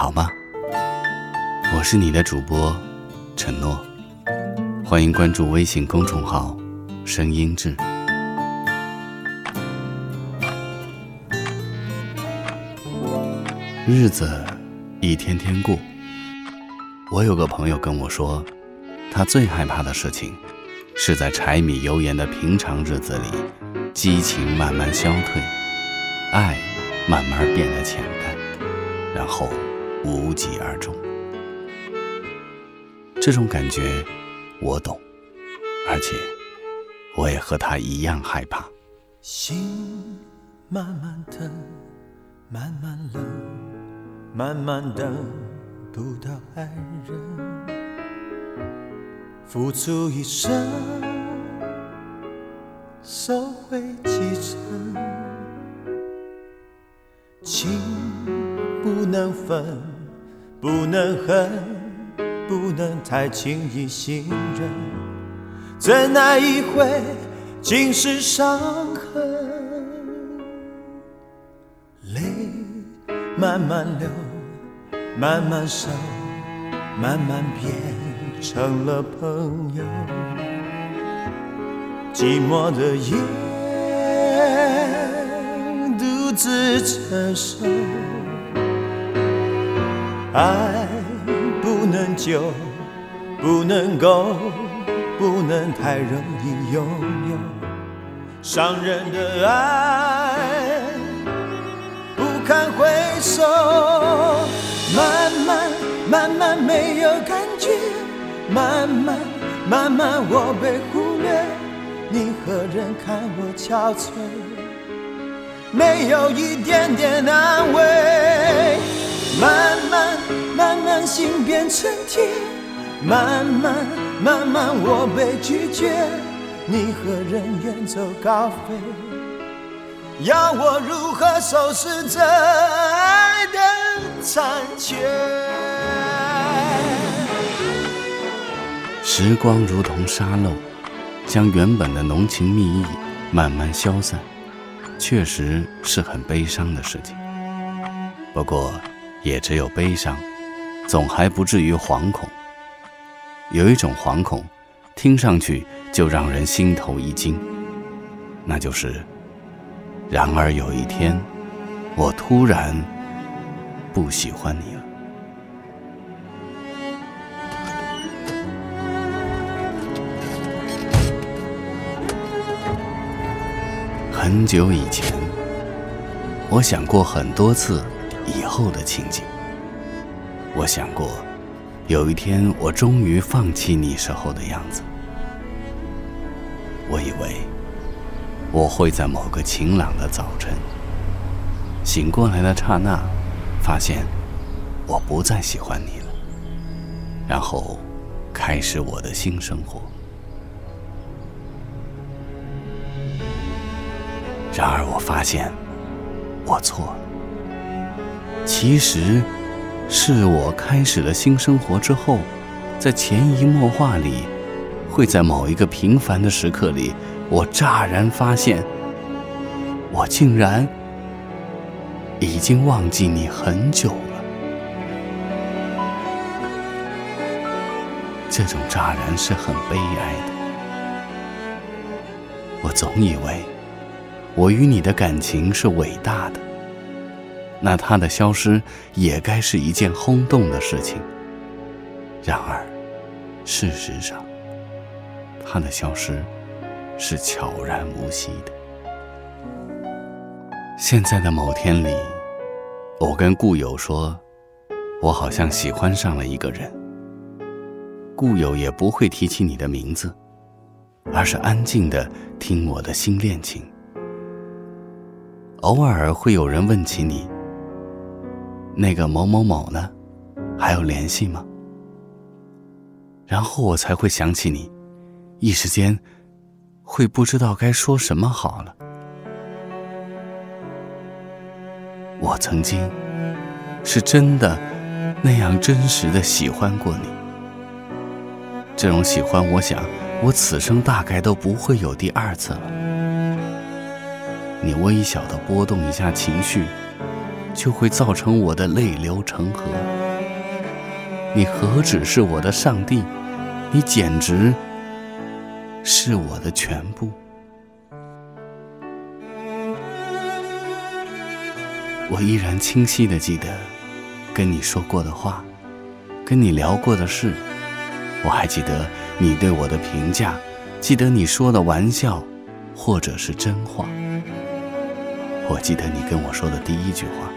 好吗？我是你的主播陈诺，欢迎关注微信公众号“声音志”。日子一天天过。我有个朋友跟我说，他最害怕的事情，是在柴米油盐的平常日子里，激情慢慢消退，爱慢慢变得浅淡，然后无疾而终。这种感觉我懂，而且我也和他一样害怕。心慢慢疼，慢慢冷，慢慢等。不到爱人，付出一生，收回几成，情不能分，不能恨，不能太轻易信任，怎奈一回尽是伤痕，泪慢慢流。慢慢收，慢慢变成了朋友。寂寞的夜，独自承受。爱不能久，不能够，不能太容易拥有。伤人的爱，不堪回首。慢慢慢慢没有感觉，慢慢慢慢我被忽略，你何人看我憔悴？没有一点点安慰。慢慢慢慢心变成铁，慢慢慢慢我被拒绝，你何人远走高飞？要我如何收拾这爱的？残缺。时光如同沙漏，将原本的浓情蜜意慢慢消散，确实是很悲伤的事情。不过，也只有悲伤，总还不至于惶恐。有一种惶恐，听上去就让人心头一惊，那就是：然而有一天，我突然。不喜欢你了。很久以前，我想过很多次以后的情景。我想过，有一天我终于放弃你时候的样子。我以为，我会在某个晴朗的早晨，醒过来的刹那。发现我不再喜欢你了，然后开始我的新生活。然而我发现我错了，其实是我开始了新生活之后，在潜移默化里，会在某一个平凡的时刻里，我乍然发现，我竟然。已经忘记你很久了，这种乍然是很悲哀的。我总以为我与你的感情是伟大的，那他的消失也该是一件轰动的事情。然而，事实上，他的消失是悄然无息的。现在的某天里，我跟故友说，我好像喜欢上了一个人。故友也不会提起你的名字，而是安静的听我的新恋情。偶尔会有人问起你，那个某某某呢，还有联系吗？然后我才会想起你，一时间会不知道该说什么好了。我曾经是真的那样真实的喜欢过你，这种喜欢，我想我此生大概都不会有第二次了。你微小的波动一下情绪，就会造成我的泪流成河。你何止是我的上帝，你简直是我的全部。我依然清晰的记得跟你说过的话，跟你聊过的事，我还记得你对我的评价，记得你说的玩笑，或者是真话。我记得你跟我说的第一句话，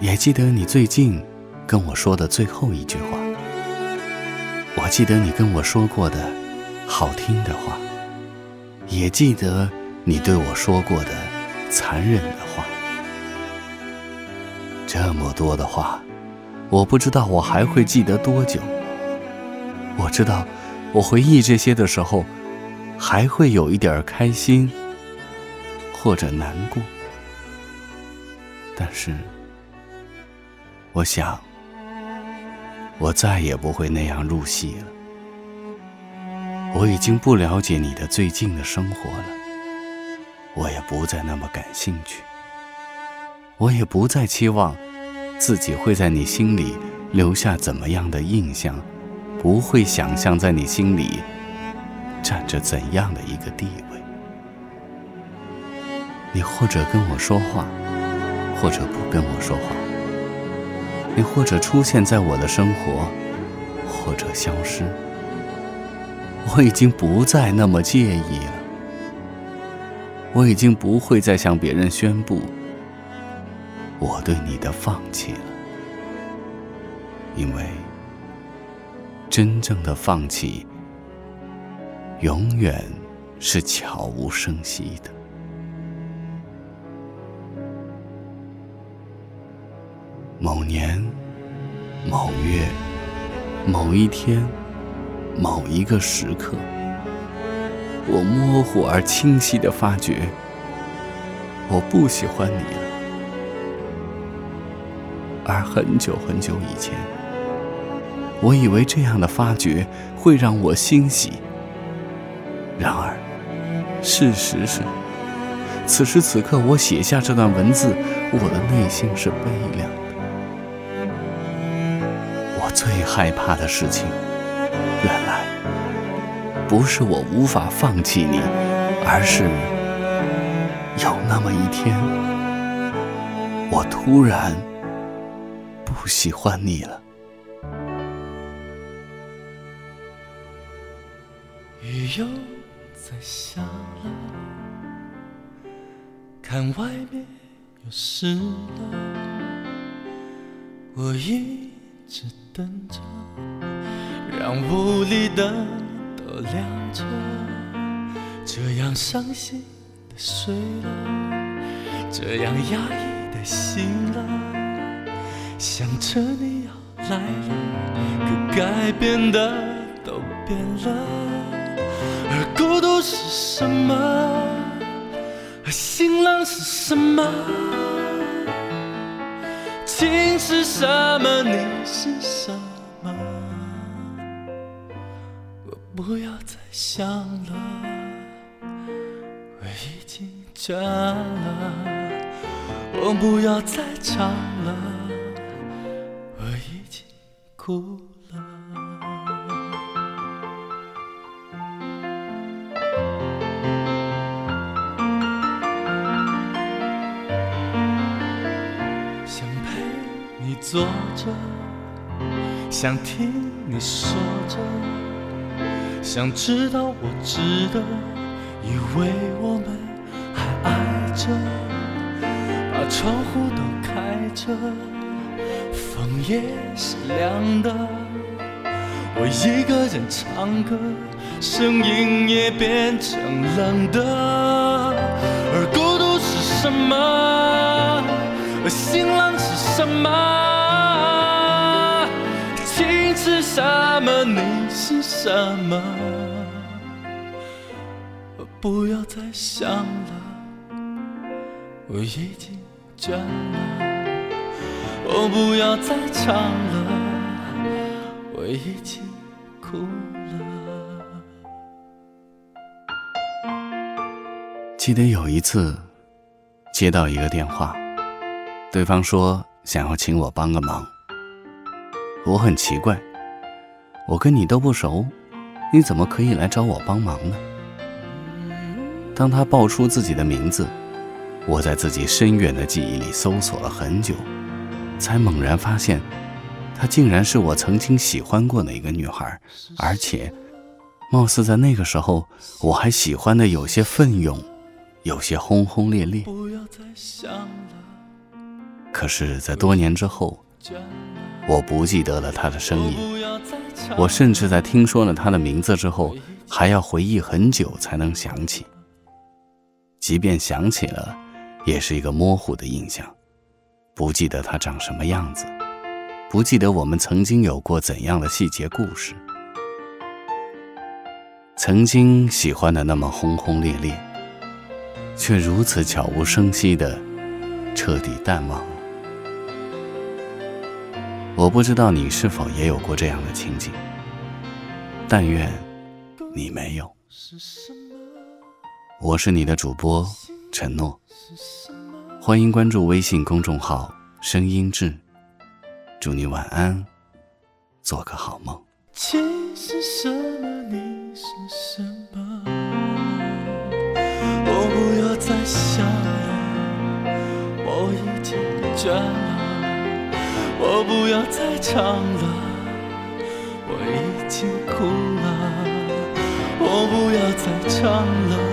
也记得你最近跟我说的最后一句话。我记得你跟我说过的好听的话，也记得你对我说过的残忍的话。这么多的话，我不知道我还会记得多久。我知道，我回忆这些的时候，还会有一点开心，或者难过。但是，我想，我再也不会那样入戏了。我已经不了解你的最近的生活了，我也不再那么感兴趣，我也不再期望自己会在你心里留下怎么样的印象，不会想象在你心里占着怎样的一个地位。你或者跟我说话。或者不跟我说话，你或者出现在我的生活，或者消失。我已经不再那么介意了，我已经不会再向别人宣布我对你的放弃了，因为真正的放弃，永远是悄无声息的。某年某月某一天某一个时刻，我模糊而清晰的发觉，我不喜欢你了。而很久很久以前，我以为这样的发觉会让我欣喜。然而，事实是，此时此刻我写下这段文字，我的内心是悲凉的。我最害怕的事情，原来不是我无法放弃你，而是有那么一天，我突然不喜欢你了。雨又在下了，看外面又湿了，我一直。等着，让屋里灯都亮着，这样伤心的睡了，这样压抑的醒了，想着你要来了，可该变的都变了，而孤独是什么？而心冷是什么？情是什么？你是什么？我不要再想了，我已经倦了。我不要再唱了，我已经哭了。你坐着，想听你说着，想知道我值得，以为我们还爱着，把窗户都开着，风也是凉的，我一个人唱歌，声音也变成冷的，而孤独是。什么？新郎是什么？情是什么？你是什么？我不要再想了，我已经倦了。我，不要再唱了，我已经哭了。记得有一次，接到一个电话，对方说想要请我帮个忙。我很奇怪，我跟你都不熟，你怎么可以来找我帮忙呢？当他报出自己的名字，我在自己深远的记忆里搜索了很久。才猛然发现，她竟然是我曾经喜欢过的一个女孩，而且，貌似在那个时候，我还喜欢的有些奋勇，有些轰轰烈烈。可是，在多年之后，我不记得了他的声音，我甚至在听说了他的名字之后，还要回忆很久才能想起。即便想起了，也是一个模糊的印象。不记得他长什么样子，不记得我们曾经有过怎样的细节故事，曾经喜欢的那么轰轰烈烈，却如此悄无声息的彻底淡忘了。我不知道你是否也有过这样的情景，但愿你没有。我是你的主播承诺。欢迎关注微信公众号“声音志”，祝你晚安，做个好梦。情是什么？你是什么？我不要再想了，我已经倦了。我不不要再唱了，我已经哭了。我不要再唱了。